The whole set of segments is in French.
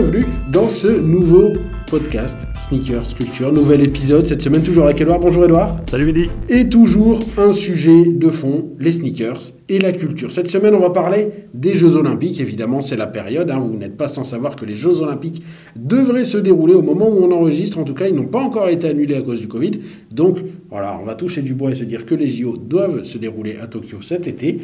bienvenue dans ce nouveau podcast Sneakers Culture. Nouvel épisode cette semaine, toujours avec Edouard. Bonjour Edouard. Salut Mehdi. Et toujours un sujet de fond, les sneakers et la culture. Cette semaine, on va parler des Jeux Olympiques. Évidemment, c'est la période. hein, vous n'êtes pas sans savoir que les Jeux Olympiques devraient se dérouler au moment où on enregistre. En tout cas, ils n'ont pas encore été annulés à cause du Covid. Donc, voilà, on va toucher du bois et se dire que les JO doivent se dérouler à Tokyo cet été.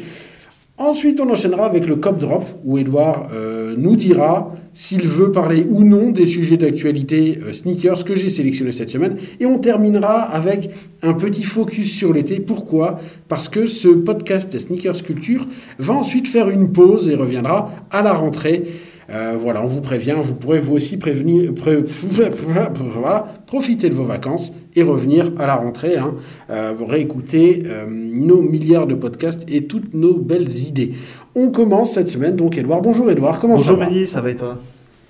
Ensuite, on enchaînera avec le Cop Drop, où Edouard euh, nous dira s'il veut parler ou non des sujets d'actualité euh, sneakers que j'ai sélectionnés cette semaine. Et on terminera avec un petit focus sur l'été. Pourquoi? Parce que ce podcast Sneakers Culture va ensuite faire une pause et reviendra à la rentrée. Euh, voilà, on vous prévient, vous pourrez vous aussi prévenir, pré- voilà, profiter de vos vacances et revenir à la rentrée, hein, euh, réécouter euh, nos milliards de podcasts et toutes nos belles idées. On commence cette semaine, donc Edouard. Bonjour Edouard, comment Bonjour ça va? Mehdi, ça va et toi?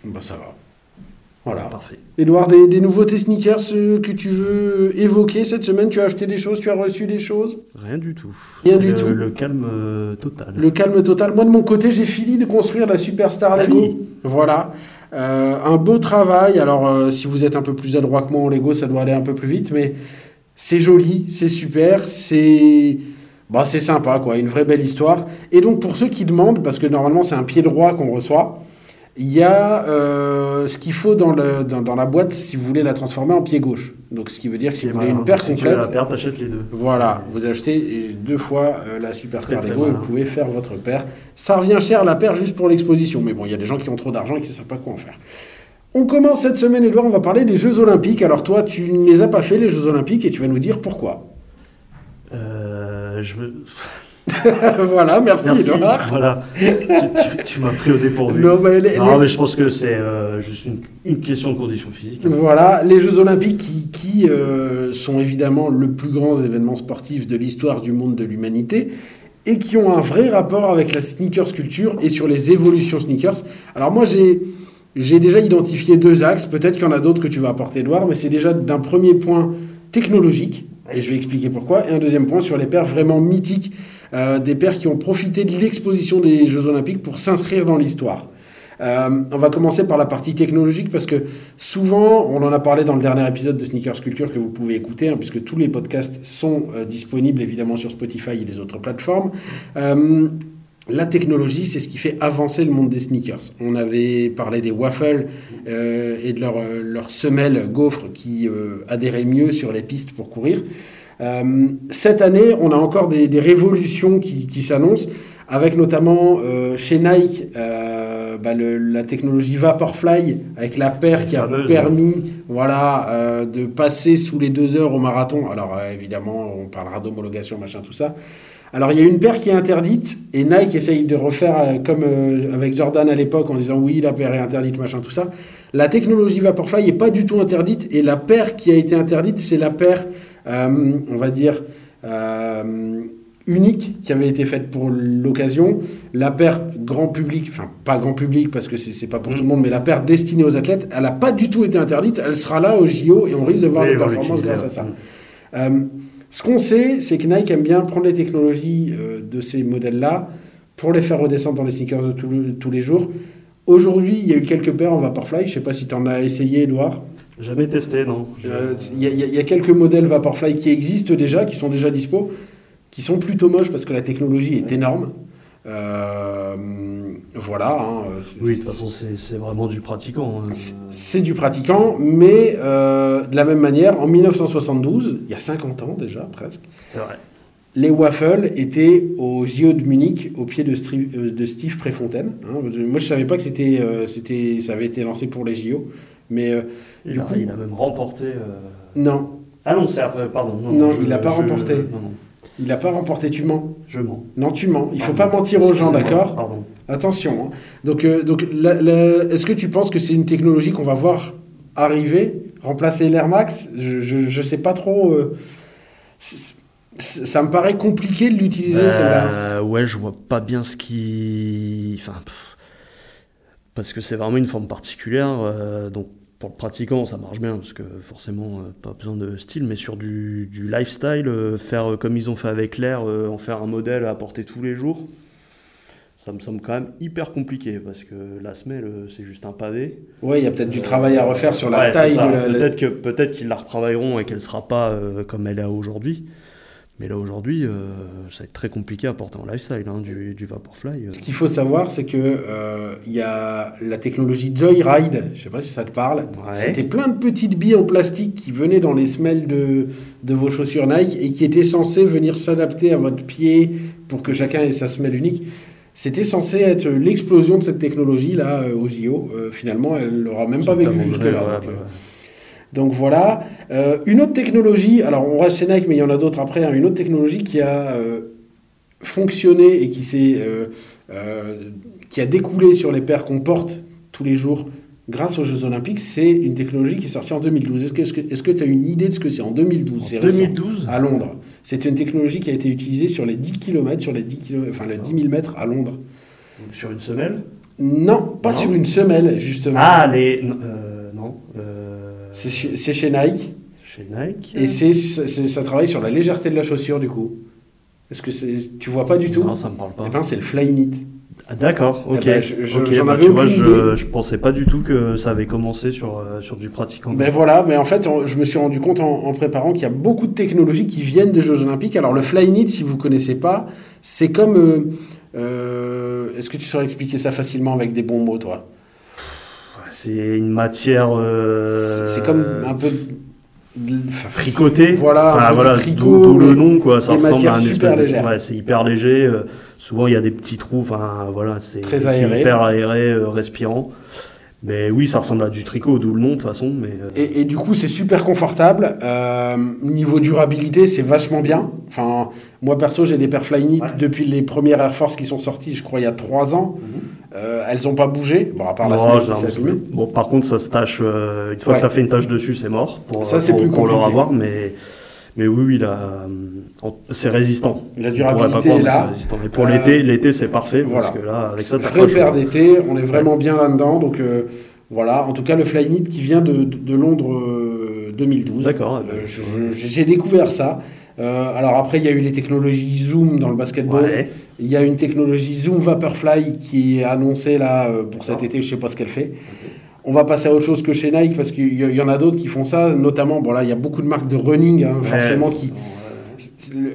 Bah, Ça va. Voilà. Parfait. Edouard, des, des nouveautés sneakers euh, que tu veux évoquer cette semaine? Tu as acheté des choses, tu as reçu des choses? Rien du tout. Rien du le, tout. Le calme euh, total. Le calme total. Moi, de mon côté, j'ai fini de construire la Superstar Ah Lego. oui. Voilà. Euh, un beau travail. Alors, euh, si vous êtes un peu plus adroit que moi en Lego, ça doit aller un peu plus vite, mais c'est joli, c'est super, c'est. Bah, c'est sympa, quoi. Une vraie belle histoire. Et donc, pour ceux qui demandent, parce que normalement, c'est un pied droit qu'on reçoit, il y a euh, ce qu'il faut dans, le, dans, dans la boîte si vous voulez la transformer en pied gauche. Donc, ce qui veut dire que si vous voulez voilà. une paire Si tu complète. la paire, t'achètes les deux. Voilà, vous achetez deux fois euh, la Superstar Lego et vous pouvez faire votre paire. Ça revient cher la paire juste pour l'exposition, mais bon, il y a des gens qui ont trop d'argent et qui ne savent pas quoi en faire. On commence cette semaine, Edouard, on va parler des Jeux Olympiques. Alors toi, tu ne les as pas fait, les Jeux Olympiques, et tu vas nous dire pourquoi. Euh, je me... voilà, merci, Merci. Edouard. Voilà. tu tu- tu m'as pris au dépourvu. Non, mais les- Non, les- mais je pense que c'est euh, juste une, une question de condition physique. Voilà, les Jeux Olympiques qui, qui, euh, sont évidemment le plus grand événement sportif de l'histoire du monde de l'humanité et qui ont un vrai rapport avec la sneakers culture et sur les évolutions sneakers. Alors moi j'ai j'ai déjà identifié deux axes, peut-être qu'il y en a d'autres que tu vas apporter Edouard, mais c'est déjà d'un premier point technologique, et je vais expliquer pourquoi, et un deuxième point sur les paires vraiment mythiques, euh, des paires qui ont profité de l'exposition des Jeux Olympiques pour s'inscrire dans l'histoire. Euh, on va commencer par la partie technologique parce que souvent, on en a parlé dans le dernier épisode de Sneakers Culture que vous pouvez écouter, hein, puisque tous les podcasts sont euh, disponibles évidemment sur Spotify et les autres plateformes. La technologie, c'est ce qui fait avancer le monde des sneakers. On avait parlé des waffles et de leurs euh, leurs semelles gaufres qui adhéraient mieux sur les pistes pour courir. Euh, cette année, on a encore des, des révolutions qui, qui s'annoncent, avec notamment euh, chez Nike euh, bah, le- la technologie Vaporfly, avec la paire qui a permis voilà, euh, de passer sous les deux heures au marathon. Alors évidemment, on parlera d'homologation, machin, tout ça. Alors il y a une paire qui est interdite, et Nike essaye de refaire comme avec Jordan à l'époque en disant oui, la paire est interdite, machin, tout ça. La technologie Vaporfly n'est pas du tout interdite, et la paire qui a été interdite, c'est la paire, on va dire, euh, unique qui avait été faite pour l'occasion. La paire grand public, enfin pas grand public parce que c'est pas pour Mm. tout le monde, mais la paire destinée aux athlètes, elle n'a pas du tout été interdite, elle sera là au JO et on risque de voir des performances grâce à ça. ouais. Euh, ce qu'on sait, c'est que Nike aime bien prendre les technologies euh, de ces modèles-là pour les faire redescendre dans les sneakers de tous le- tous les jours. Aujourd'hui, il y a eu quelques paires en Vaporfly. Je ne sais pas si tu en as essayé, Edouard. Jamais testé, non. Euh, Il y, a- y quelques modèles Vaporfly qui existent déjà, qui sont déjà dispo, qui sont plutôt moches parce que la technologie est énorme. Euh, voilà. hein, Oui, de toute façon, c'est c'est vraiment du pratiquant. hein. c'est- du pratiquant, mais euh, de la même manière, en 1972, il y a 50 ans déjà presque, C'est vrai. les waffles étaient au JO de Munich au pied de, Stri- de Steve Préfontaine. hein. Je- Moi, je savais pas que c'était, euh, c'était, ça avait été lancé pour les JO, mais euh, Il, Du a, coup- il a même remporté. euh, non, Ah non, c'est après, pardon. Non, je- il a pas je- remporté. Non, non, il n'a pas remporté. Tu mens. je mens. Non, tu mens. Il faut Pardon. pas mentir aux gens, d'accord Pardon. Attention. hein. Donc, euh, donc est-ce que tu penses que c'est une technologie qu'on va voir arriver, remplacer l'Air Max? Je ne sais pas trop. ça me paraît compliqué de l'utiliser, celle-là. Euh, ouais, je vois pas bien ce qui. Enfin. pff, Parce que c'est vraiment une forme particulière. euh, donc, pour le pratiquant, ça marche bien, parce que forcément, euh, pas besoin de style. Mais sur du, du lifestyle, euh, faire comme ils ont fait avec l'air, en faire un modèle à porter tous les jours. ça me semble quand même hyper compliqué parce que la semelle, c'est juste un pavé. Oui, il y a peut-être du travail à refaire sur la Ouais, taille la. Peut-être qu'ils la retravailleront et qu'elle sera pas euh, comme elle est aujourd'hui. Mais là aujourd'hui, euh, ça va être très compliqué à porter en lifestyle hein, du, du Vaporfly. euh. Ce qu'il faut savoir, c'est que euh, il y a la technologie Joyride, je sais pas si ça te parle. Ouais. C'était plein de petites billes en plastique qui venaient dans les semelles de, de vos chaussures Nike et qui étaient censées venir s'adapter à votre pied pour que chacun ait sa semelle unique. C'était censé être l'explosion de cette technologie-là euh, au JO. Finalement, elle n'aura même pas vécu jusque-là. ouais, donc, voilà. Euh, une autre technologie, alors on reste chez Nike, mais il y en a d'autres après, hein, une autre technologie qui a euh, fonctionné et qui, s'est, euh, qui a découlé sur les paires qu'on porte tous les jours grâce aux Jeux Olympiques, c'est une technologie qui est sortie en 2012. Est-ce que est-ce tu as une idée de ce que c'est en 2012 c'est En récent. 2012 À Londres. C'est une technologie qui a été utilisée sur les 10 km, sur les 10 km, enfin les 10 000 mètres à Londres. Sur une semelle? Non, pas Non. sur une semelle, justement. Ah, les. euh, non. C'est chez- Nike. chez Nike. Et c'est, ça travaille sur la légèreté de la chaussure, du coup. Est-ce que c'est, tu vois pas du tout Non, ça me parle pas. Eh ben, c'est le Flyknit. Ah, D'accord, ok. Eh ben, je- je- Ok, j'en bah, tu vois, je, je pensais pas du tout que ça avait commencé sur, euh, sur du pratiquant. Ben voilà, mais en fait, on- je me suis rendu compte en, en préparant qu'il y a beaucoup de technologies qui viennent des Jeux Olympiques. Alors, le Flyknit, si vous connaissez pas, c'est comme. euh, euh, est-ce que tu saurais expliquer ça facilement avec des bons mots, toi? C'est une matière. euh, C'est comme un peu. enfin, tricotée. Voilà, Enfin, voilà, tricot, d'où- le nom, quoi. Ça ressemble à un super espèce de-. Ouais, c'est hyper léger. euh, souvent, il y a des petits trous. Enfin, voilà, c'est Très c'est aéré. hyper aéré, euh, respirant. Mais oui, ça ressemble à du tricot, d'où le nom, de toute façon. Mais euh, Et, et du coup, c'est super confortable. Euh, niveau durabilité, c'est vachement bien. Enfin, moi perso, j'ai des paires Flyknit Ouais. depuis les premières Air Force qui sont sorties, je crois, il y a trois ans. Euh, elles n'ont pas bougé. Bon, à part la non, j'ai qui Bon, par contre, ça se tâche. euh, une fois Ouais. que tu as fait une tâche dessus, c'est mort. Pour, Ça, c'est plus pour le compliqué. revoir, mais. Mais oui, oui, c'est résistant. La durabilité est là. Et pour Euh, l'été, l'été c'est parfait voilà. parce que là, avec ça, Vrai le paire d'été, on est vraiment bien là-dedans. Donc voilà, en tout cas, le Flyknit qui vient de, de- de Londres euh, 2012. D'accord. J'ai découvert ça. Alors après, il y a eu les technologies Zoom dans le basketball. Ouais. Il y a une technologie Zoom Vaporfly qui est annoncée là euh, pour cet été, je sais pas ce qu'elle fait. On va passer à autre chose que chez Nike parce qu'il y, en a d'autres qui font ça, notamment, bon là, il y a beaucoup de marques de running, hein, forcément, qui...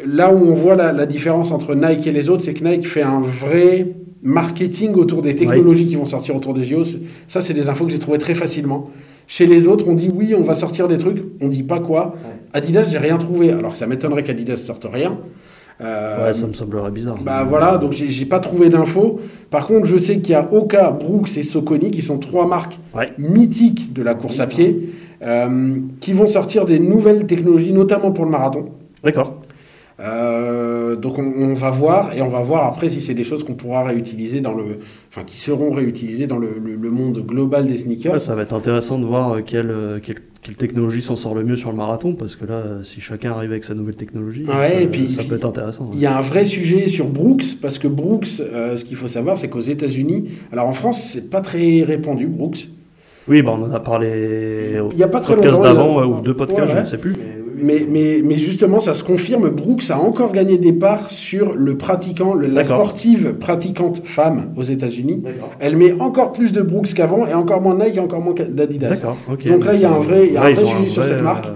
Là où on voit la, la différence entre Nike et les autres, c'est que Nike fait un vrai marketing autour des technologies qui vont sortir autour des JO. Ça, c'est des infos que j'ai trouvées très facilement. Chez les autres, on dit oui, on va sortir des trucs, on dit pas quoi. Adidas, j'ai rien trouvé. Alors ça m'étonnerait qu'Adidas sorte rien. Euh, Ouais, ça me semblerait bizarre. bah voilà, donc j'ai pas trouvé d'infos. Par contre, je sais qu'il y a Oka, Brooks et Soconi qui sont trois marques Ouais. mythiques de la course à pied euh, qui vont sortir des nouvelles technologies, notamment pour le marathon. D'accord. Euh, donc on, on va voir et on va voir après si c'est des choses qu'on pourra réutiliser dans le, enfin qui seront réutilisées dans le, le- le monde global des sneakers. Ouais, ça va être intéressant de voir euh, quelle, euh, quelle, quelle technologie s'en sort le mieux sur le marathon, parce que là, si chacun arrive avec sa nouvelle technologie, Ouais, ça, et puis- ça puis- peut être intéressant. ouais. Il y a un vrai sujet sur Brooks parce que Brooks, euh, ce qu'il faut savoir, c'est qu'aux États-Unis, alors en France, c'est pas très répandu Brooks. Oui, bah, on en a parlé au Il y a pas très podcast a- d'avant, ou deux podcasts, Ouais, je ne sais plus. Mais, mais, mais justement, ça se confirme. Brooks a encore gagné des parts sur le pratiquant, le- la sportive pratiquante femme aux États-Unis. Elle met encore plus de Brooks qu'avant et encore moins de Nike et encore moins d'Adidas. D'accord, ok. Donc là, il y a un vrai- y a un vrai sujet sur cette marque. euh,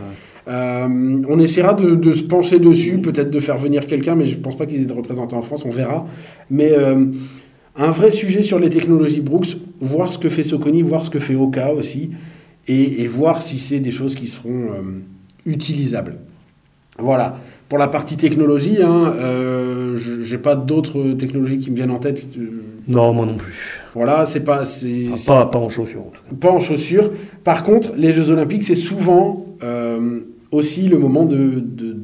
Euh, on essaiera de, de se pencher dessus, peut-être de faire venir quelqu'un, mais je ne pense pas qu'ils aient de représentants en France, on verra. Mais euh, un vrai sujet sur les technologies Brooks, voir ce que fait Soconi, voir ce que fait Oka aussi, et, et voir si c'est des choses qui seront euh, utilisables. Voilà. Pour la partie technologie, hein, euh, je n'ai pas d'autres technologies qui me viennent en tête. Euh, Non, moi non plus. Voilà, c'est pas, Enfin, pas, pas en chaussures. en tout cas. pas en chaussures. Par contre, les Jeux Olympiques, c'est souvent euh, aussi le moment de, de- de-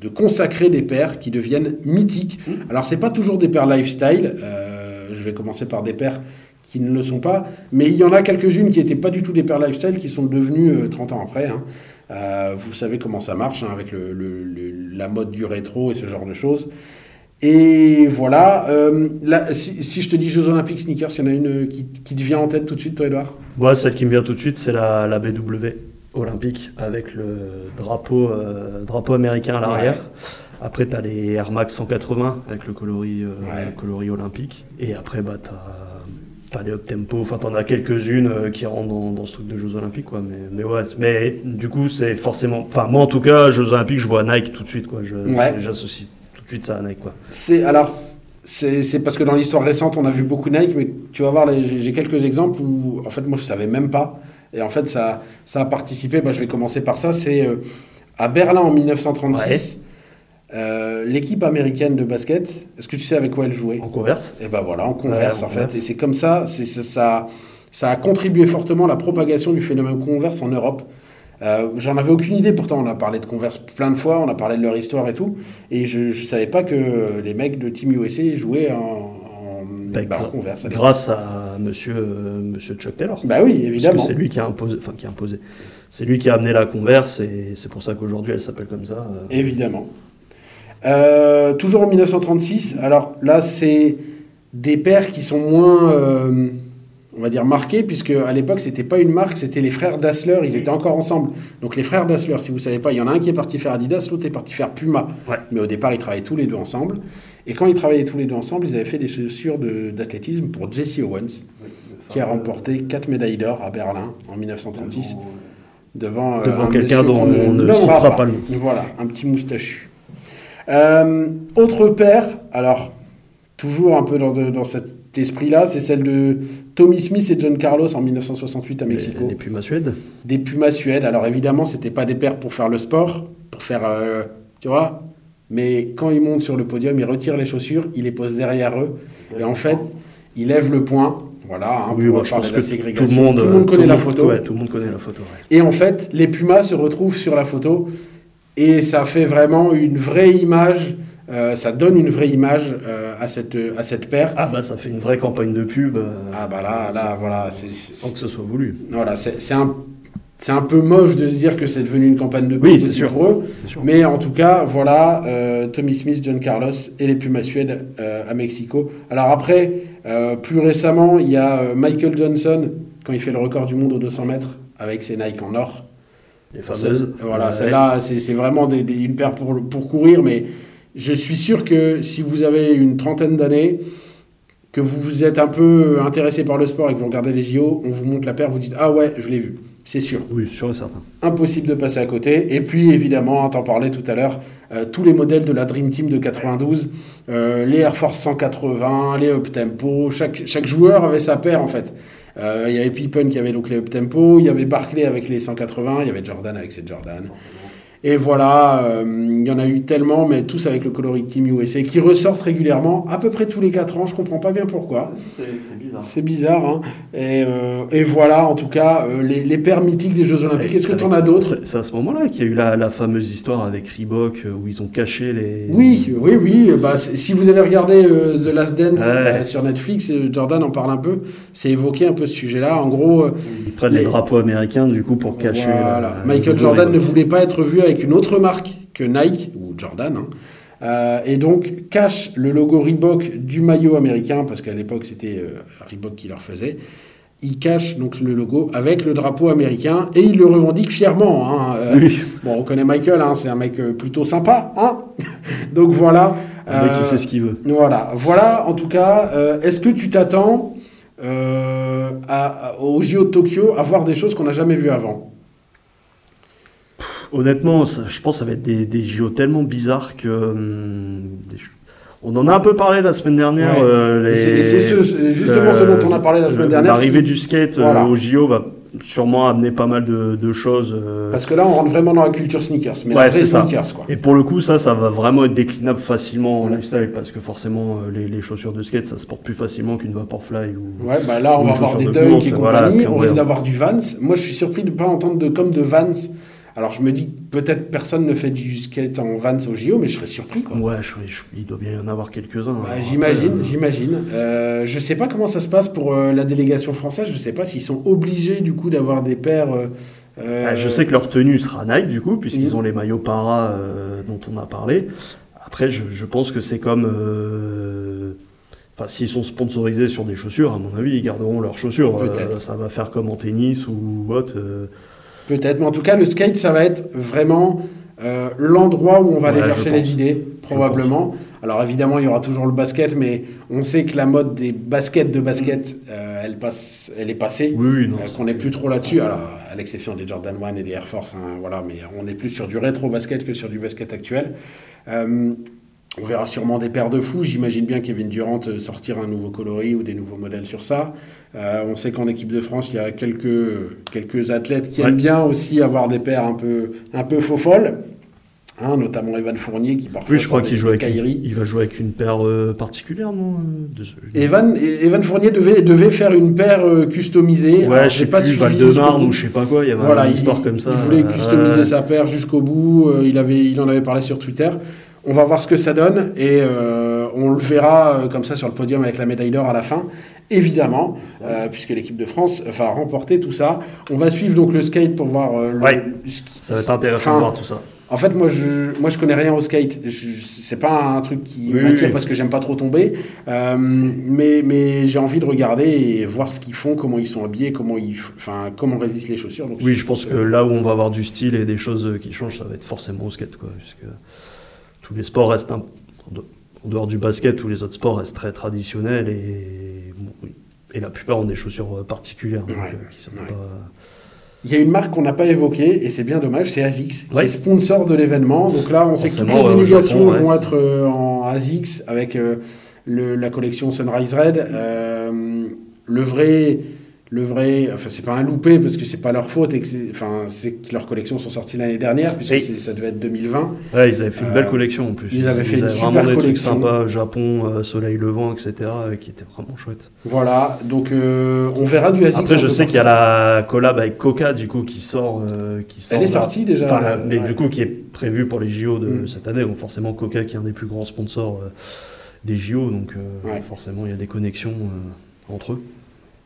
de consacrer des paires qui deviennent mythiques. Alors, c'est pas toujours des paires lifestyle. euh, je vais commencer par des paires qui ne le sont pas. Mais il y en a quelques-unes qui n'étaient pas du tout des paires lifestyle, qui sont devenues euh, 30 ans après. hein. Euh, vous savez comment ça marche hein, avec le- le- le- la mode du rétro et ce genre de choses. Et voilà. euh, là, si, si je te dis Jeux Olympiques sneakers, il y en a une qui, qui te vient en tête tout de suite, toi, Edouard Moi, celle qui me vient tout de suite, c'est la, la BW olympique avec le drapeau, euh, drapeau américain à l'arrière. Après, tu as les Air Max 180 avec le coloris, Ouais. le coloris olympique. Et après, bah, tu as, les up tempo. Enfin, tu en as quelques-unes euh, qui rentrent dans, dans ce truc de Jeux Olympiques. Quoi. Mais, mais ouais, mais du coup, c'est forcément. Enfin, moi en tout cas, Jeux Olympiques, je vois Nike tout de suite. Quoi. Ouais. J'associe tout de suite ça à Nike. Quoi. C'est alors c'est parce que dans l'histoire récente on a vu beaucoup Nike, mais tu vas voir j'ai quelques exemples où en fait moi je savais même pas et en fait ça ça a participé. Bah, je vais commencer par ça. C'est euh, à Berlin en 1936. Euh, L'équipe américaine de basket, est-ce que tu sais avec quoi elle jouait? En converse Et ben voilà, en converse Ouais, en en fait. Et c'est comme ça, c'est ça, ça a contribué fortement à la propagation du phénomène converse en Europe. Euh, J'en avais aucune idée, pourtant on a parlé de converse plein de fois, on a parlé de leur histoire et tout. Et je ne savais pas que les mecs de Team USA jouaient en, Bah, bah, converse. Grâce à monsieur, euh, monsieur Chuck Taylor. Bah oui, Parce que évidemment. c'est lui qui a imposé. Enfin, qui a imposé. C'est lui qui a amené la converse et c'est pour ça qu'aujourd'hui elle s'appelle comme ça. euh. Évidemment. Euh, toujours en 1936, alors là, c'est des paires qui sont moins, euh, on va dire, marqués, puisque à l'époque, c'était pas une marque, c'était les frères Dassler, ils étaient encore ensemble. Donc les frères Dassler, si vous savez pas, il y en a un qui est parti faire Adidas, l'autre est parti faire Puma. Ouais. Mais au départ, ils travaillaient tous les deux ensemble. Et quand ils travaillaient tous les deux ensemble, ils avaient fait des chaussures de- d'athlétisme pour Jesse Owens, qui a remporté 4 médailles d'or à Berlin en 1936 devant, euh, Devant quelqu'un dont on ne nommera citera pas le nom. Voilà, un petit moustachu. Euh, autre paire, alors toujours un peu dans, de- dans cet esprit-là, c'est celle de Tommy Smith et John Carlos en 1968 à Mexico. Les Pumas Suède. Des Pumas Suède. Alors évidemment, c'était pas des paires pour faire le sport, pour faire, euh, tu vois. Mais quand ils montent sur le podium, ils retirent les chaussures, ils les posent derrière eux, et en fait, ils lèvent le poing. Voilà, hein, oui, pour bah, je pense de que la tout- le monde, Tout le monde euh, connaît la photo. Ouais, tout le monde connaît la photo. ouais. Et en fait, les Pumas se retrouvent sur la photo et ça fait vraiment une vraie image, euh, ça donne une vraie image euh, à, cette, à cette paire. Ah bah ça fait une vraie campagne de pub. euh, Ah bah là, là, voilà, c'est Sans c'est- que ce soit voulu. voilà, c'est un, c'est un peu moche de se dire que c'est devenu une campagne de pub Oui, c'est sûr. pour eux. C'est sûr. Mais en tout cas, voilà, Tommy Smith, John Carlos et les Pumas Suède à Mexico. Alors après, plus récemment, il y a Michael Johnson, quand il fait le record du monde aux 200 mètres, avec ses Nike en or. Les fameuses. Voilà, celle-là, c'est vraiment des- des- une paire pour, pour courir, mais je suis sûr que si vous avez une trentaine d'années, que vous vous êtes un peu intéressé par le sport et que vous regardez les JO, on vous montre la paire, vous dites Ah ouais, je l'ai vu, c'est sûr. Oui, sûr et certain. Impossible de passer à côté. Et puis évidemment, t'en parlais tout à l'heure, euh, tous les modèles de la Dream Team de 92, euh, les Air Force 180, les Up Tempo, chaque, chaque joueur avait sa paire en fait. Euh, Il y avait Pippen qui avait donc les Up Tempo, il y avait Barclay avec les 180, il y avait Jordan avec ses Jordan. Et voilà, euh, il y en a eu tellement, mais tous avec le coloris Team USA, qui ressortent régulièrement, à peu près tous les 4 ans, je comprends pas bien pourquoi. C'est bizarre. C'est bizarre, hein. Et, euh, et voilà, en tout cas, euh, les, les paires mythiques des Jeux Olympiques. Est-ce que tu en as d'autres? C'est à ce moment-là qu'il y a eu la, la fameuse histoire avec Reebok où ils ont caché les. Oui, oui, oui. Bah, si vous avez regardé The Last Dance Ouais. sur Netflix, Jordan en parle un peu. C'est évoqué un peu ce sujet-là. En gros, Ils prennent les, Les- drapeaux américains du coup pour cacher. voilà. Michael Jordan ne voulait pas être vu avec une autre marque que Nike ou Jordan. hein. Euh, et donc cache le logo Reebok du maillot américain parce qu'à l'époque c'était euh, Reebok qui leur faisait. Il cache donc le logo avec le drapeau américain et il le revendique fièrement. hein. Euh, Oui, Bon, on connaît Michael, hein, c'est un mec plutôt sympa. Hein donc voilà. le mec qui sait ce qu'il veut. Voilà, voilà en tout cas. Est-ce que tu t'attends à, à- au JO de Tokyo à voir des choses qu'on n'a jamais vues avant? Honnêtement, ça- je pense que ça va être des, des JO tellement bizarres que. hum, des- on en a un peu parlé la semaine dernière. Ouais. euh, c'est- ce- justement ce dont on a parlé la semaine le- dernière. L'arrivée qui- du skate euh, Voilà. au JO va sûrement amener pas mal de, de choses. euh, Parce que là, on rentre vraiment dans la culture sneakers, mais Ouais, la vraie c'est ça. sneakers, quoi. Et pour le coup, ça, ça va vraiment être déclinable facilement en Ouais. lifestyle parce que forcément, euh, les, les chaussures de skate, ça se porte plus facilement qu'une Vaporfly ou. Ouais, bah là, on va avoir des de Dunk et compagnie. on risque d'avoir du Vans. Moi, je suis surpris de ne pas entendre de comme de Vans. Alors, je me dis que peut-être personne ne fait du skate en Vans au JO, mais je serais surpris, quoi. Ouais, je- je- il doit bien y en avoir quelques-uns. Alors, j'imagine, euh, j'imagine. Euh, je sais pas comment ça se passe pour euh, la délégation française. Je sais pas s'ils sont obligés du coup d'avoir des paires. euh, euh, Ah, Je sais que leur tenue sera Nike du coup, puisqu'ils Mhm. ont les maillots para dont on a parlé. Après, je, je pense que c'est comme. Enfin, s'ils sont sponsorisés sur des chaussures, à mon avis, ils garderont leurs chaussures. Peut-être. ça va faire comme en tennis ou autre. Peut-être, mais en tout cas, le skate, ça va être vraiment euh, l'endroit où on va aller Ouais, chercher les idées, probablement. Alors évidemment, il y aura toujours le basket, mais on sait que la mode des baskets de basket, euh, elle, passe, elle est passée. Oui, oui. Euh, qu'on n'est plus trop là-dessus, alors à l'exception des Jordan 1 et des Air Force, hein, voilà, mais on est plus sur du rétro basket que sur du basket actuel. On verra sûrement des paires de fous. J'imagine bien Kevin Durant euh, sortir un nouveau coloris ou des nouveaux modèles sur ça. Euh, on sait qu'en équipe de France, il y a quelques, quelques athlètes qui Ouais. aiment bien aussi avoir des paires un peu, un peu faux folles. Hein, notamment Evan Fournier qui parfois Oui, je crois qu'il joue avec. Kyrie. Il va jouer avec une paire euh, particulière, non euh, de ce- Evan, Evan Fournier devait, devait faire une paire euh, customisée. Ouais, Alors, je sais pas suivi Val de Marne ou je sais pas quoi. Il y avait Voilà, une il, histoire comme ça. il voulait euh, customiser sa paire jusqu'au bout. il, avait, il en avait parlé sur Twitter. On va voir ce que ça donne et euh, on le verra euh, comme ça sur le podium avec la médaille d'or à la fin, évidemment, euh, puisque l'équipe de France va remporter tout ça. On va suivre donc le skate pour voir le, Ouais. le ski- Ça va être intéressant de voir tout ça. En fait, moi, je, moi, je connais rien au skate. C'est pas un truc qui Oui, m'attire oui. parce que j'aime pas trop tomber. Euh, mais mais j'ai envie de regarder et voir ce qu'ils font, comment ils sont habillés, comment ils, enfin, comment résistent les chaussures. Donc, Oui, je pense que là où on va avoir du style et des choses qui changent, ça va être forcément au skate, quoi. Puisque tous les sports restent un- en de- en dehors du basket, tous les autres sports restent très traditionnels et la plupart ont des chaussures euh, particulières, donc, Ouais, euh, qui sont ouais. pas. Il y a une marque qu'on n'a pas évoquée, et c'est bien dommage, c'est ASICS, qui Ouais. est sponsor de l'événement. Donc là, on sait que toutes les euh, délégations Japon, ouais. vont être euh, en ASICS avec euh, le- la collection Sunrise Red. Euh, le vrai, le vrai, enfin c'est pas un loupé parce que c'est pas leur faute, et que c'est- enfin c'est que leurs collections sont sorties l'année dernière puisque Oui. ça devait être 2020. Ouais, ils avaient fait une Euh, belle collection en plus. ils avaient fait une vraiment super des trucs collection. sympas, Japon, euh, soleil levant, etc., euh, qui étaient vraiment chouettes. Voilà, donc euh, on verra du ASICS. Après, je sais qu'il y a la collab avec Coca, du coup, qui sort. euh, qui sort Elle est là. sortie déjà. Enfin, la- euh, mais ouais. du coup, qui est prévu pour les JO de Mm. cette année. Donc, forcément, Coca, qui est un des plus grands sponsors euh, des JO. Donc, euh, Ouais. forcément, il y a des connexions euh, entre eux.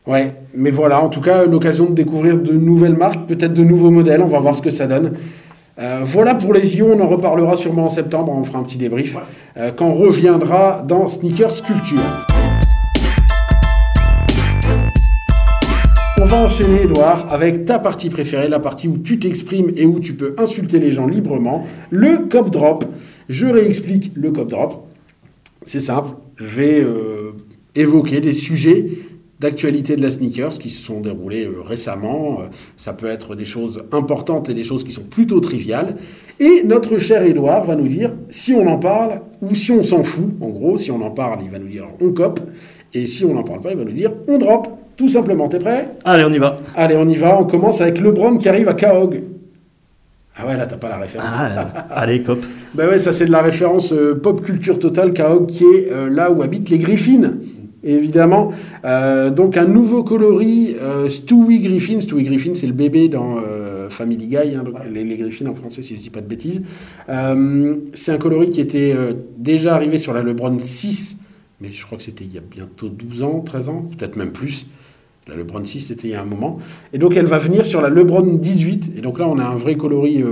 Ouais, mais voilà, en tout cas, l'occasion de découvrir de nouvelles marques, peut-être de nouveaux modèles, on va voir ce que ça donne. Euh, voilà pour les JO, on en reparlera sûrement en septembre, on fera un petit débrief, euh, quand on reviendra dans Sneakers Culture. On va enchaîner, Edouard, avec ta partie préférée, la partie où tu t'exprimes et où tu peux insulter les gens librement, le cop drop. Je réexplique le cop drop. C'est simple, je vais euh, évoquer des sujets d'actualité de la sneakers qui se sont déroulés euh, récemment. Euh, ça peut être des choses importantes et des choses qui sont plutôt triviales. Et notre cher Edouard va nous dire si on en parle ou si on s'en fout. En gros, si on en parle, il va nous dire on cop. Et si on n'en parle pas, il va nous dire on drop. Tout simplement. T'es prêt? Allez, on y va. Allez, on y va. On commence avec LeBron qui arrive à Kaog. Ah ouais, là, t'as pas la référence. Ah, allez, cop. Ben ouais, ça c'est de la référence euh, pop culture totale, Kaog, qui est euh, là où habitent les Griffins. Évidemment, Euh, donc un nouveau coloris, euh, Stewie Griffin. Stewie Griffin, c'est le bébé dans euh, Family Guy, hein, donc les, les Griffins en français, si je dis pas de bêtises. Euh, c'est un coloris qui était déjà arrivé sur la LeBron 6, mais je crois que c'était il y a bientôt 12 ans, 13 ans, peut-être même plus. La LeBron 6, c'était il y a un moment. Et donc, elle va venir sur la LeBron 18. Et donc là, on a un vrai coloris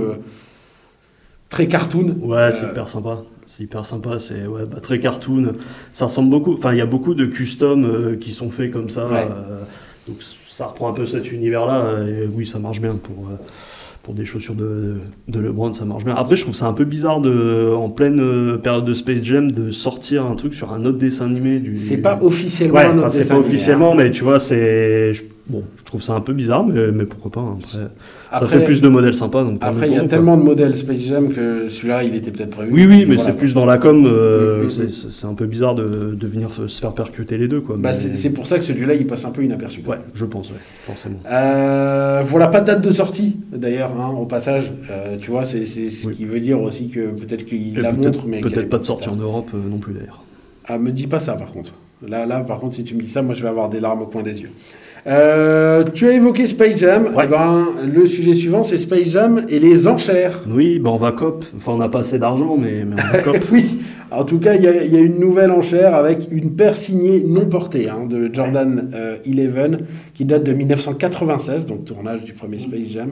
très cartoon. Ouais, c'est hyper sympa. C'est hyper sympa. C'est ouais, bah, très cartoon. Ça ressemble beaucoup. Enfin, il y a beaucoup de custom euh, qui sont faits comme ça. Ouais. euh, donc, ça reprend un peu cet univers-là. euh, Et oui, ça marche bien pour. euh, pour des chaussures de, de LeBron, ça marche bien. Après, je trouve ça un peu bizarre de, en pleine période de Space Jam de sortir un truc sur un autre dessin animé. Du... C'est pas officiellement Ouais, un autre c'est dessin pas animé, officiellement, hein. mais tu vois, c'est. je- Bon, je trouve ça un peu bizarre, mais, mais pourquoi pas. hein. Après, Après- ça fait plus de modèles sympas. Donc Après, il y a tellement de modèles Space Jam que celui-là, il était peut-être prévu. Oui, oui, mais Voilà. c'est plus dans la com. euh, Mm, c'est- un peu bizarre de, de venir se faire percuter les deux, quoi. Bah, mais- c'est pour ça que celui-là, il passe un peu inaperçu. Ouais, je pense, ouais, forcément. Euh, voilà, pas de date de sortie, d'ailleurs, hein, au passage. Euh, tu vois, c'est ce Oui. qui veut dire aussi que peut-être qu'il la peut-être- montre, mais Peut-être pas de sortie en Europe non plus, d'ailleurs. Ah, me dis pas ça, par contre. Là, là, par contre, si tu me dis ça, moi, je vais avoir des larmes au coin des yeux. Euh, tu as évoqué Space Jam. Ouais. Eh ben, le sujet suivant, c'est Space Jam et les enchères. Oui, bah on va cop. Enfin, on n'a pas assez d'argent, mais, mais on va cop. oui, en tout cas, il y, a- il y a une nouvelle enchère avec une paire signée non portée hein, de Jordan euh, 11 qui date de 1996, donc tournage du premier Space Jam,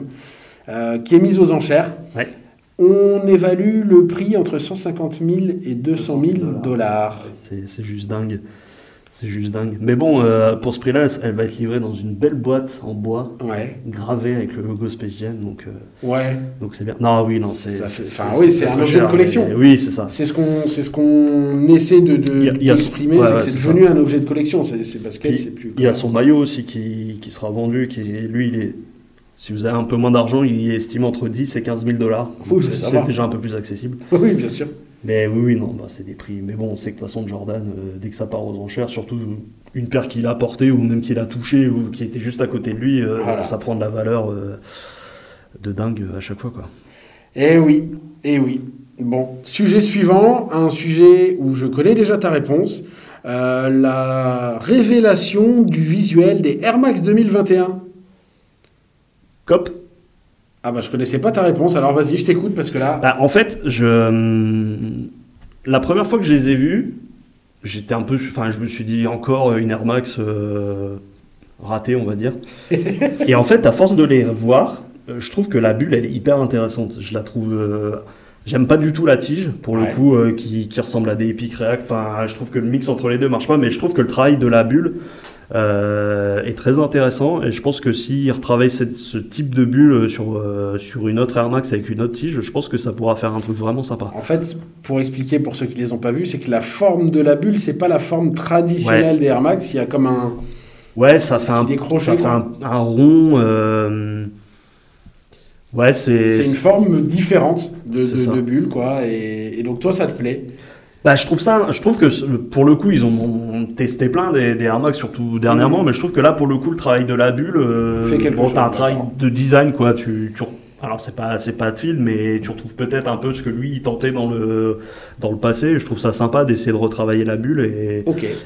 euh, qui est mise aux enchères. Ouais. On évalue le prix entre 150 000 et 200 000 dollars. C'est juste dingue. C'est juste dingue. Mais bon, euh, pour ce prix-là, elle, va être livrée dans une belle boîte en bois, Ouais. gravée avec le logo Space Jam, donc euh, Ouais. donc c'est bien. Non, oui, non, c'est. Enfin, oui, c'est un objet de collection. mais- Oui, c'est ça. C'est ce qu'on c'est ce qu'on essaie de, de- d'exprimer, ouais, c'est que ouais, c'est c'est devenu un objet de collection. C'est basket, c'est plus. Il y a son maillot aussi qui, qui sera vendu, qui lui, il est. Si vous avez un peu moins d'argent, il est estimé entre 10 et 15 000 dollars. Oui, c'est déjà un peu plus accessible. Oui, bien sûr. Mais oui, oui, non, bah, c'est des prix. Mais bon, on sait que de toute façon, Jordan, euh, dès que ça part aux enchères, surtout une paire qu'il a portée ou même qu'il a touchée ou qui était juste à côté de lui, euh, Voilà. ça prend de la valeur euh, de dingue à chaque fois. Quoi. Eh oui, eh oui. Bon, sujet suivant, un sujet où je connais déjà ta réponse. La révélation du visuel des Air Max 2021. Cop Ah bah je connaissais pas ta réponse, alors vas-y, je t'écoute parce que là... Bah, En fait, je... hum, la première fois que je les ai vus, j'étais un peu. Enfin, je me suis dit encore une Air Max euh, ratée, on va dire. Et en fait, à force de les voir, euh, je trouve que la bulle, elle est hyper intéressante. Je la trouve. euh, J'aime pas du tout la tige, pour Ouais. le coup, euh, qui, qui ressemble à des Epic React. Enfin, je trouve que le mix entre les deux marche pas, mais je trouve que le travail de la bulle euh, est très intéressant. Et je pense que s'ils retravaillent cette- ce type de bulle sur, euh, sur une autre Air Max avec une autre tige, je pense que ça pourra faire un truc vraiment sympa. En fait, pour expliquer pour ceux qui les ont pas vus, c'est que la forme de la bulle, c'est pas la forme traditionnelle des Air Max. Il y a comme un, Ouais, ça fait un, ça fait un, un rond. euh, Ouais, c'est. c'est une forme différente de, bulle, quoi. Et, et donc toi, ça te plaît? Bah, je trouve ça. Je trouve que pour le coup, ils ont, ont testé plein des, des Air Max, surtout dernièrement, Mhm. mais je trouve que là, pour le coup, le travail de la bulle. euh, Fait bon, chose, un travail de design, quoi. Tu, tu- alors, c'est pas, c'est pas de film, mais tu retrouves peut-être un peu ce que lui, il tentait dans le, dans le passé. Je trouve ça sympa d'essayer de retravailler la bulle et.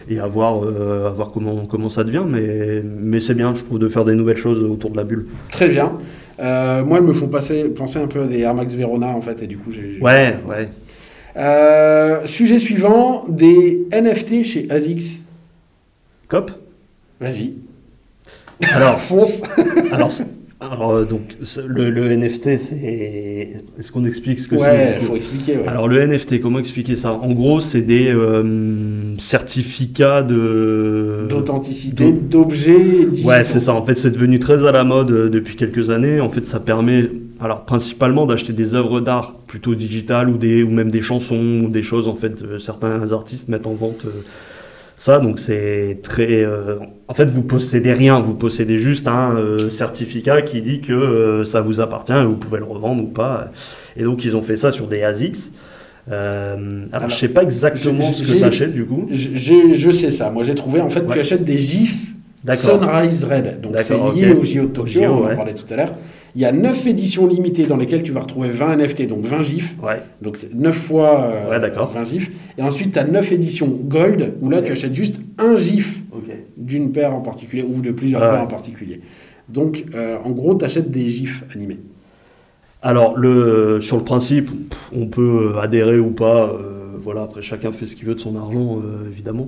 Et à voir, euh, à voir comment, comment ça devient. Mais, mais c'est bien, je trouve, de faire des nouvelles choses autour de la bulle. Très bien. Euh, moi, elles me font passer, penser un peu à des Air Max Verona, en fait, et du coup, j'ai- Ouais, ouais. Euh, sujet suivant, des NFT chez ASICS. Cop Vas-y. Alors, Fonce. alors, euh, donc, le, le NFT, c'est. Est-ce qu'on explique ce que Ouais, c'est faut expliquer, ouais. Alors, le NFT, comment expliquer ça? En gros, c'est des euh, certificats de. D'authenticité, d'objets. Ouais, c'est ça. En fait, c'est devenu très à la mode depuis quelques années. En fait, ça permet, alors principalement d'acheter des œuvres d'art plutôt digitales ou des ou même des chansons ou des choses. En fait, euh, certains artistes mettent en vente euh, ça. Donc c'est très. euh, en fait, vous possédez rien. Vous possédez juste un certificat qui dit que ça vous appartient et vous pouvez le revendre ou pas. Et donc ils ont fait ça sur des ASICS. Euh, alors, Alors, je sais pas exactement ce que tu achètes du coup. Je, je- sais ça. Moi, j'ai trouvé, en fait, tu Ouais. achètes des GIFs. Sunrise Red. Donc, c'est lié au JO de Tokyo, JO, on en ouais. parlait tout à l'heure. Il y a 9 éditions limitées dans lesquelles tu vas retrouver 20 NFT, donc 20 GIFs. Ouais. Donc, c'est 9 fois euh, Ouais, d'accord. 20 GIFs. Et ensuite, tu as 9 éditions Gold, où là, tu achètes juste un GIF d'une paire en particulier, ou de plusieurs Ah paires ouais. en particulier. Donc, euh, en gros, tu achètes des GIFs animés. Alors, le, sur le principe, on peut adhérer ou pas. euh, voilà, après, chacun fait ce qu'il veut de son argent, euh, évidemment.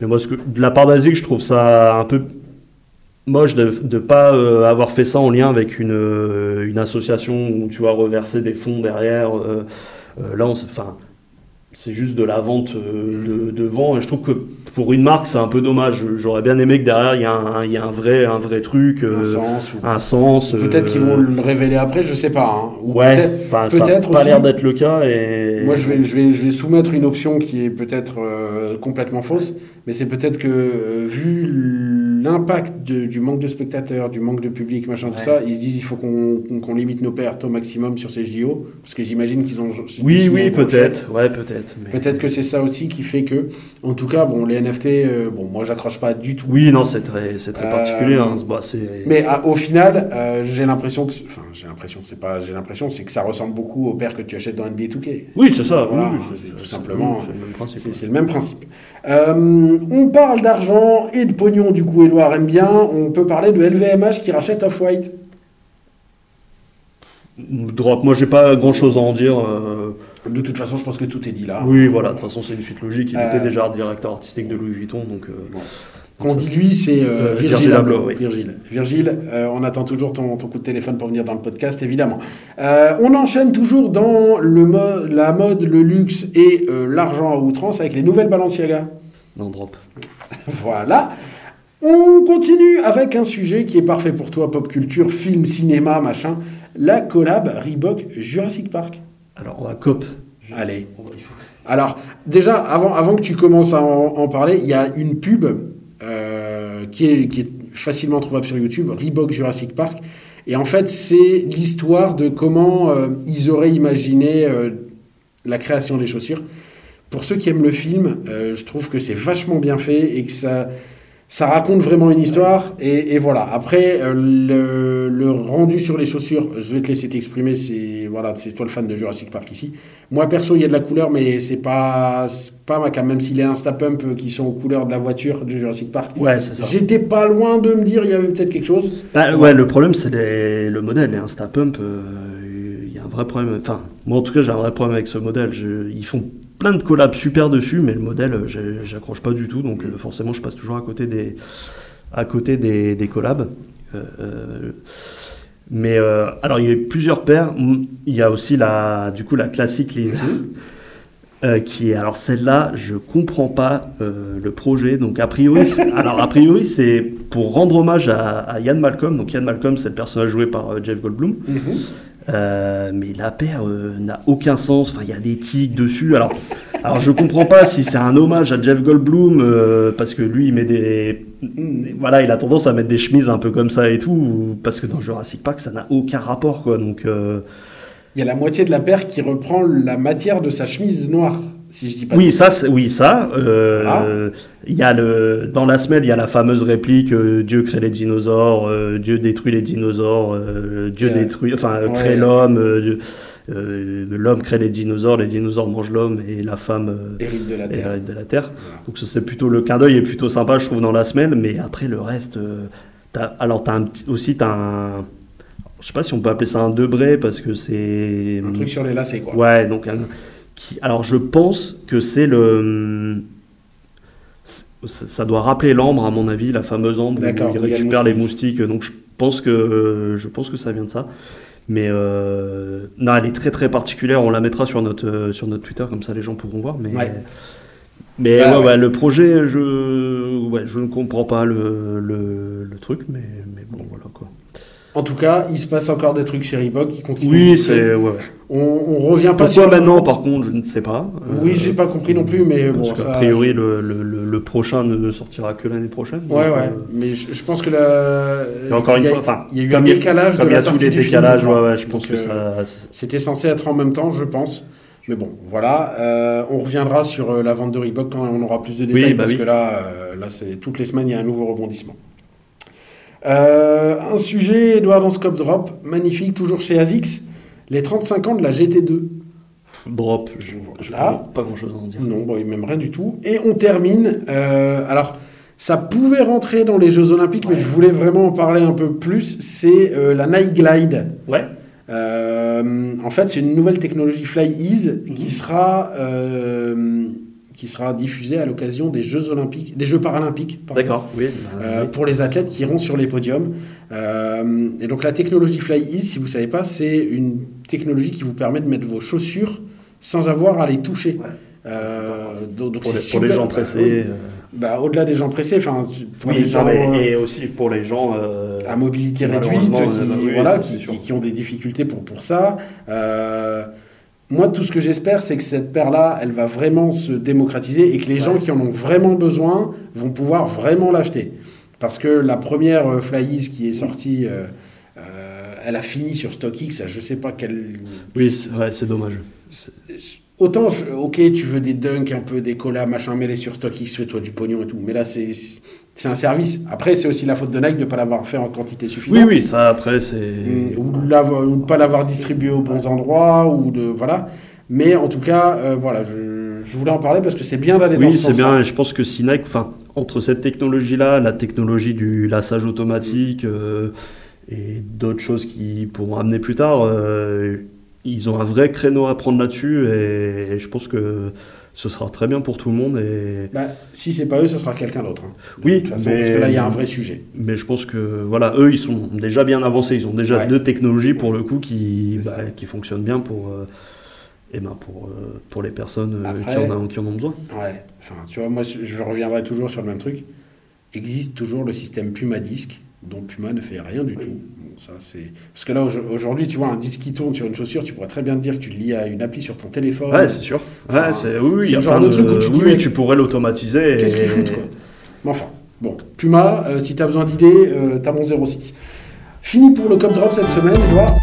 Mais moi, ce que, de la part d'Asic, je trouve ça un peu moche de ne pas euh, avoir fait ça en lien avec une, euh, une association où tu vas reverser des fonds derrière. euh, là, enfin, c'est juste de la vente de, de vent. Et je trouve que pour une marque, c'est un peu dommage. J'aurais bien aimé que derrière, il y a un, il y a un, vrai, un vrai truc, un sens. ou- un sens. Peut-être qu'ils vont le révéler après, je sais pas. hein. Ou Ouais, peut-être- enfin, ça n'a pas l'air d'être le cas. Et... Moi, je vais, je, vais, je vais soumettre une option qui est peut-être complètement fausse, mais c'est peut-être que, vu l'impact du manque de spectateurs, du manque de public, machin, tout Ouais. ça, ils se disent il faut qu'on limite nos pertes au maximum sur ces JO, parce que j'imagine qu'ils ont. Oui, oui, peut-être. Ouais, peut-être. mais- Peut-être que c'est ça aussi qui fait que, en tout cas, bon, les NFT, euh, bon, moi, j'accroche pas du tout. Oui, non, c'est très, c'est très Euh, particulier. hein. Bah. Mais ah, au final, euh, j'ai l'impression que, enfin, j'ai l'impression, c'est pas, j'ai l'impression, c'est que ça ressemble beaucoup aux paires que tu achètes dans NBA 2K. Oui, c'est ça. Voilà, oui, c'est tout simplement- C'est le même principe. C'est c'est le même principe. Euh, on parle d'argent et de pognon, du coup, Edouard aime bien. On peut parler de LVMH qui rachète Off-White. Drop, moi, j'ai pas grand chose à en dire. euh, De toute façon, je pense que tout est dit là. Oui, voilà. De toute façon, c'est une suite logique. Il Euh, était déjà directeur artistique de Louis Vuitton, donc. euh, Bon. Qu'on dit lui, c'est euh, Euh, Virgile Virgil Abloh. Oui. Virgile, Virgile euh, on attend toujours ton, ton coup de téléphone pour venir dans le podcast, évidemment. Euh, on enchaîne toujours dans le mo- la mode, le luxe et euh, l'argent à outrance avec les nouvelles Balenciaga. Non, drop. voilà. On continue avec un sujet qui est parfait pour toi, pop culture, film, cinéma, machin. La collab Reebok Jurassic Park. Alors, on va cop. Allez. Alors, déjà, avant, avant que tu commences à en, parler, il y a une pub euh, qui, est, qui est facilement trouvable sur YouTube, Reebok Jurassic Park. Et en fait, c'est l'histoire de comment euh, ils auraient imaginé euh, la création des chaussures. Pour ceux qui aiment le film, je trouve que c'est vachement bien fait et que ça, ça raconte vraiment une histoire. Et, voilà. Après, euh, le, rendu sur les chaussures, je vais te laisser t'exprimer. C'est voilà, c'est toi le fan de Jurassic Park ici. Moi perso, il y a de la couleur, mais c'est pas pas ma Même s'il y a un step pump qui sont aux couleurs de la voiture de Jurassic Park. Ouais, c'est ça. J'étais pas loin de me dire il y avait peut-être quelque chose. Bah, ouais, le problème c'est le modèle. Et un step pump, euh, il y a un vrai problème. Enfin, moi en tout cas, j'ai un vrai problème avec ce modèle. Je, ils font plein de collabs super dessus, mais le modèle, euh, j'accroche pas du tout. Donc euh, forcément, je passe toujours à côté des, à côté des, des collabs. Euh, mais alors, il y a plusieurs paires. Il y a aussi la, du coup, la classique Lisa. qui est alors celle-là, je comprends pas le projet. Donc a priori, alors a priori c'est pour rendre hommage à, à, Ian Malcolm. Donc Ian Malcolm, c'est le personnage joué par Jeff Goldblum. Mm-hmm. Euh, mais la paire euh, n'a aucun sens. Enfin, il y a des tics dessus. Alors, alors je comprends pas si c'est un hommage à Jeff Goldblum euh, parce que lui, il met des, voilà, il a tendance à mettre des chemises un peu comme ça et tout. Parce que dans Jurassic Park, ça n'a aucun rapport, quoi. Donc, il y a la moitié de la paire qui reprend la matière de sa chemise noire oui, ça, oui, ça. Euh, il y a le, dans la semaine, il y a la fameuse réplique euh, Dieu crée les dinosaures, euh, Dieu détruit les dinosaures, Dieu détruit, enfin crée l'homme, l'homme crée les dinosaures, les dinosaures mangent l'homme et la femme hérite de la terre. De la terre. Donc c'est plutôt le clin d'œil est plutôt sympa, je trouve, dans la semaine. Mais après le reste, as, alors as un, aussi t'as un je sais pas si on peut appeler ça un debré parce que c'est un truc sur les lacets quoi. Ouais, donc un, alors je pense que c'est le. Ça doit rappeler l'ambre, à mon avis, la fameuse ambre où il récupère les moustiques. Donc je pense que, je pense que ça vient de ça. Mais euh, non, elle est très très particulière. On la mettra sur notre, sur notre Twitter, comme ça les gens pourront voir. Mais, mais bah, le projet, je, je ne comprends pas le, le, truc, mais, mais bon, voilà quoi. En tout cas, il se passe encore des trucs chez Reebok qui continuent. Oui, c'est. Ouais. On, on revient pas Pourquoi maintenant, par contre, je ne sais pas. Oui, j'ai pas compris non plus, mais bon. A priori, le, le, le, prochain ne sortira que l'année prochaine. Ouais, ouais. Euh, mais je, pense que la. Et encore une fois, enfin. Il y a eu un décalage de la sortie des décalages, ouais, ouais, je pense que euh, ça. C'était censé être en même temps, je pense. Mais bon, voilà. Euh, on reviendra sur la vente de Reebok quand on aura plus de détails, bah parce que là, là c'est toutes les semaines, il y a un nouveau rebondissement. Euh, un sujet, Edouard, dans Scope Drop, magnifique, toujours chez ASICS, les 35 ans de la GT2. Drop, je n'ai pas grand chose à en dire. Non, bon, même rien du tout. Et on termine. Euh, alors, ça pouvait rentrer dans les Jeux Olympiques, mais je voulais vraiment en parler un peu plus. C'est euh, la Night Glide. Ouais. en fait, c'est une nouvelle technologie Fly Ease qui mhm. sera qui sera diffusé à l'occasion des Jeux olympiques, des Jeux paralympiques. D'accord, oui. Euh, pour les athlètes qui iront sur les podiums. Euh, et donc la technologie Fly Ease, si vous ne savez pas, c'est une technologie qui vous permet de mettre vos chaussures sans avoir à les toucher. Euh, donc, pour, les, gens pressés. Bah, Au-delà des gens pressés, enfin, pour les gens, et aussi pour les gens à mobilité réduite, qui, voilà, qui, qui, ont des difficultés pour, pour ça. Moi, tout ce que j'espère, c'est que cette paire-là, elle va vraiment se démocratiser et que les gens qui en ont vraiment besoin vont pouvoir vraiment l'acheter. Parce que la première euh, Flyies qui est sortie, euh, euh, elle a fini sur StockX, je ne sais pas quelle... Oui, c'est dommage. Autant, ok, tu veux des dunks, un peu des collabs, machin, mais les sur StockX, fais-toi du pognon et tout. Mais là, c'est c'est un service. Après, c'est aussi la faute de Nike de ne pas l'avoir fait en quantité suffisante. Oui, oui, ça après, c'est. Mm, ou de ne pas l'avoir distribué aux bons endroits, ou de. Voilà. Mais en tout cas, euh, voilà, je, je, voulais en parler parce que c'est bien d'aller dans Oui, c'est bien. Et je pense que si Nike, enfin, entre cette technologie-là, la technologie du lassage automatique euh, et d'autres choses qui pourront amener plus tard, euh, ils ont un vrai créneau à prendre là-dessus. et je pense que ce sera très bien pour tout le monde. Et... Bah, si c'est pas eux, ce sera quelqu'un d'autre. Hein. Oui, parce que là, il y a un vrai sujet. Mais je pense que voilà, eux, ils sont déjà bien avancés. Ils ont déjà deux technologies pour le coup qui, bah, qui fonctionnent bien pour, euh, et ben pour, euh, pour les personnes euh, Après- qui, en ont, qui en ont besoin. Ouais, enfin, tu vois, moi, je je reviendrai toujours sur le même truc. Existe toujours le système Puma disque, dont Puma ne fait rien du tout. Bon, ça, c'est... Parce que là, au- aujourd'hui, tu vois, un disque qui tourne sur une chaussure, tu pourrais très bien te dire que tu le lis à une appli sur ton téléphone. Ouais, c'est sûr. Enfin, Ouais, c'est, oui, oui, c'est y a genre de truc où tu dis, oui, mais- tu pourrais l'automatiser. Qu'est-ce qu'ils foutent, quoi? Mais enfin, bon, Puma, euh, si tu as besoin d'idées, euh, t'as mon 06. Fini pour le Cop Drop cette semaine, Edouard. Pour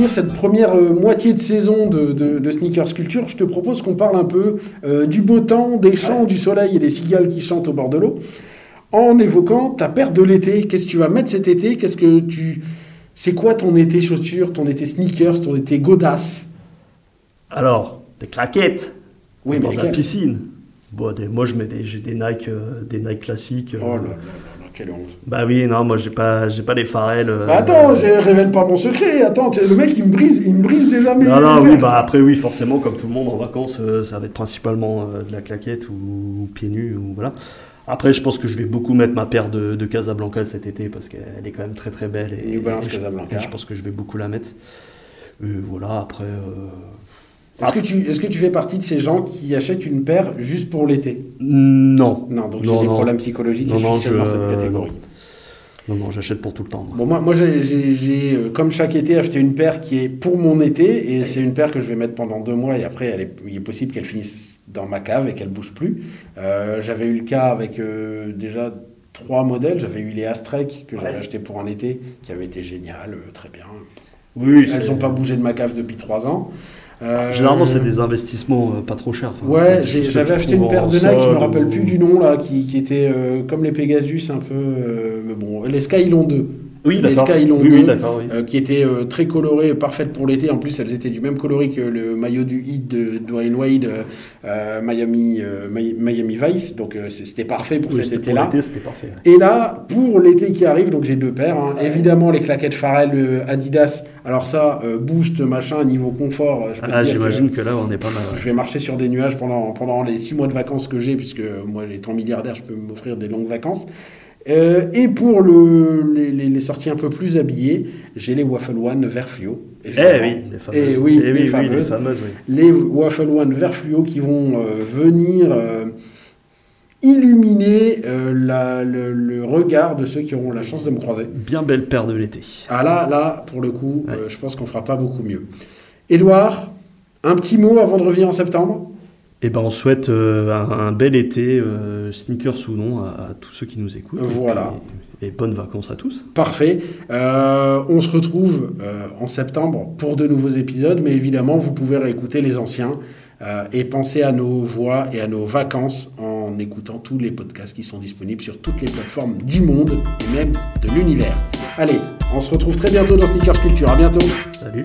finir cette première euh, moitié de saison de, de, de Sneakers Culture, je te propose qu'on parle un peu euh, du beau temps, des chants, du soleil et des cigales qui chantent au bord de l'eau, en évoquant ta paire de l'été. Qu'est-ce que tu vas mettre cet été? Qu'est-ce que tu... C'est quoi ton été chaussures, ton été sneakers, ton été godasse? Alors, des claquettes. Oui, mais la piscine. Bon, des- moi, je mets des, j'ai des Nike, euh, des Nike classiques. Oh là là, quelle honte. Bah oui, non, moi, j'ai pas, j'ai pas les Pharrell. euh, Bah attends, je révèle pas mon secret. Attends, le mec il me brise, il me brise déjà mes. Non, non, oui, bah après, oui, forcément, comme tout le monde en vacances, euh, ça va être principalement euh, de la claquette ou, ou pieds nus, ou voilà. Après, je pense que je vais beaucoup mettre ma paire de, de Casablanca cet été parce qu'elle est quand même très très belle. Et, New Balance et je- Casablanca. et je pense que je vais beaucoup la mettre. Et voilà, après. Est-ce que tu, est-ce que tu fais partie de ces gens qui achètent une paire juste pour l'été Non. Non, donc j'ai des non. problèmes psychologiques Non, et je non, suis seul dans je- cette catégorie. Non, non, j'achète pour tout le temps. moi. Bon, moi, moi j'ai, euh, comme chaque été, acheté une paire qui est pour mon été, et c'est une paire que je vais mettre pendant deux mois, et après, elle est- il est possible qu'elle finisse dans ma cave et qu'elle bouge plus. Euh, j'avais eu le cas avec euh, déjà trois modèles. J'avais eu les Astrek que j'avais Ouais. acheté pour un été, qui avaient été géniales, euh, très bien. Oui, Elles n'ont pas bougé de ma cave depuis trois ans. Euh, Généralement, c'est des investissements euh, pas trop chers. Enfin, Ouais, j'avais acheté une paire de Nike, je me rappelle plus du nom là, qui, qui était euh, comme les Pegasus un peu, mais bon, les Skylon 2, Oui, les d'accord. Skylon oui, 2, oui, d'accord, oui. euh, qui étaient euh, très colorées, parfaites pour l'été. En plus, elles étaient du même coloris que le maillot du Heat de Dwayne Wade, euh, Miami, Mi- Miami Vice. Donc c'était parfait pour cet été-là. Et là, pour l'été qui arrive, donc j'ai deux paires. hein. Évidemment, les claquettes Pharrell euh, Adidas. Alors ça, boost, machin, niveau confort, je peux Ah, que- j'imagine que là, on est pas mal. Ouais. Je vais marcher sur des nuages pendant, pendant les six mois de vacances que j'ai, puisque moi, étant milliardaire, je peux m'offrir des longues vacances. Euh, et pour le, les, sorties un peu plus habillées, j'ai les Waffle One vert fluo. Eh oui, les fameuses. Eh oui, Eh les oui, fameuses. les fameuses, oui. Les Waffle One vert fluo qui vont euh, venir euh, illuminer la- le, le regard de ceux qui auront la chance de me croiser. Bien belle paire de l'été. Ah là, là, pour le coup, Ouais. je pense qu'on fera pas beaucoup mieux. Édouard, un petit mot avant de revenir en septembre? Et ben, on souhaite euh, un, un bel été, euh, sneakers ou non, à, à tous ceux qui nous écoutent. Voilà. Et, et bonnes vacances à tous. Parfait. Euh, on se retrouve en septembre pour de nouveaux épisodes, mais évidemment, vous pouvez réécouter les anciens et penser à nos voix et à nos vacances en écoutant tous les podcasts qui sont disponibles sur toutes les plateformes du monde et même de l'univers. Allez, on se retrouve très bientôt dans Sneakers Culture. À bientôt. Salut.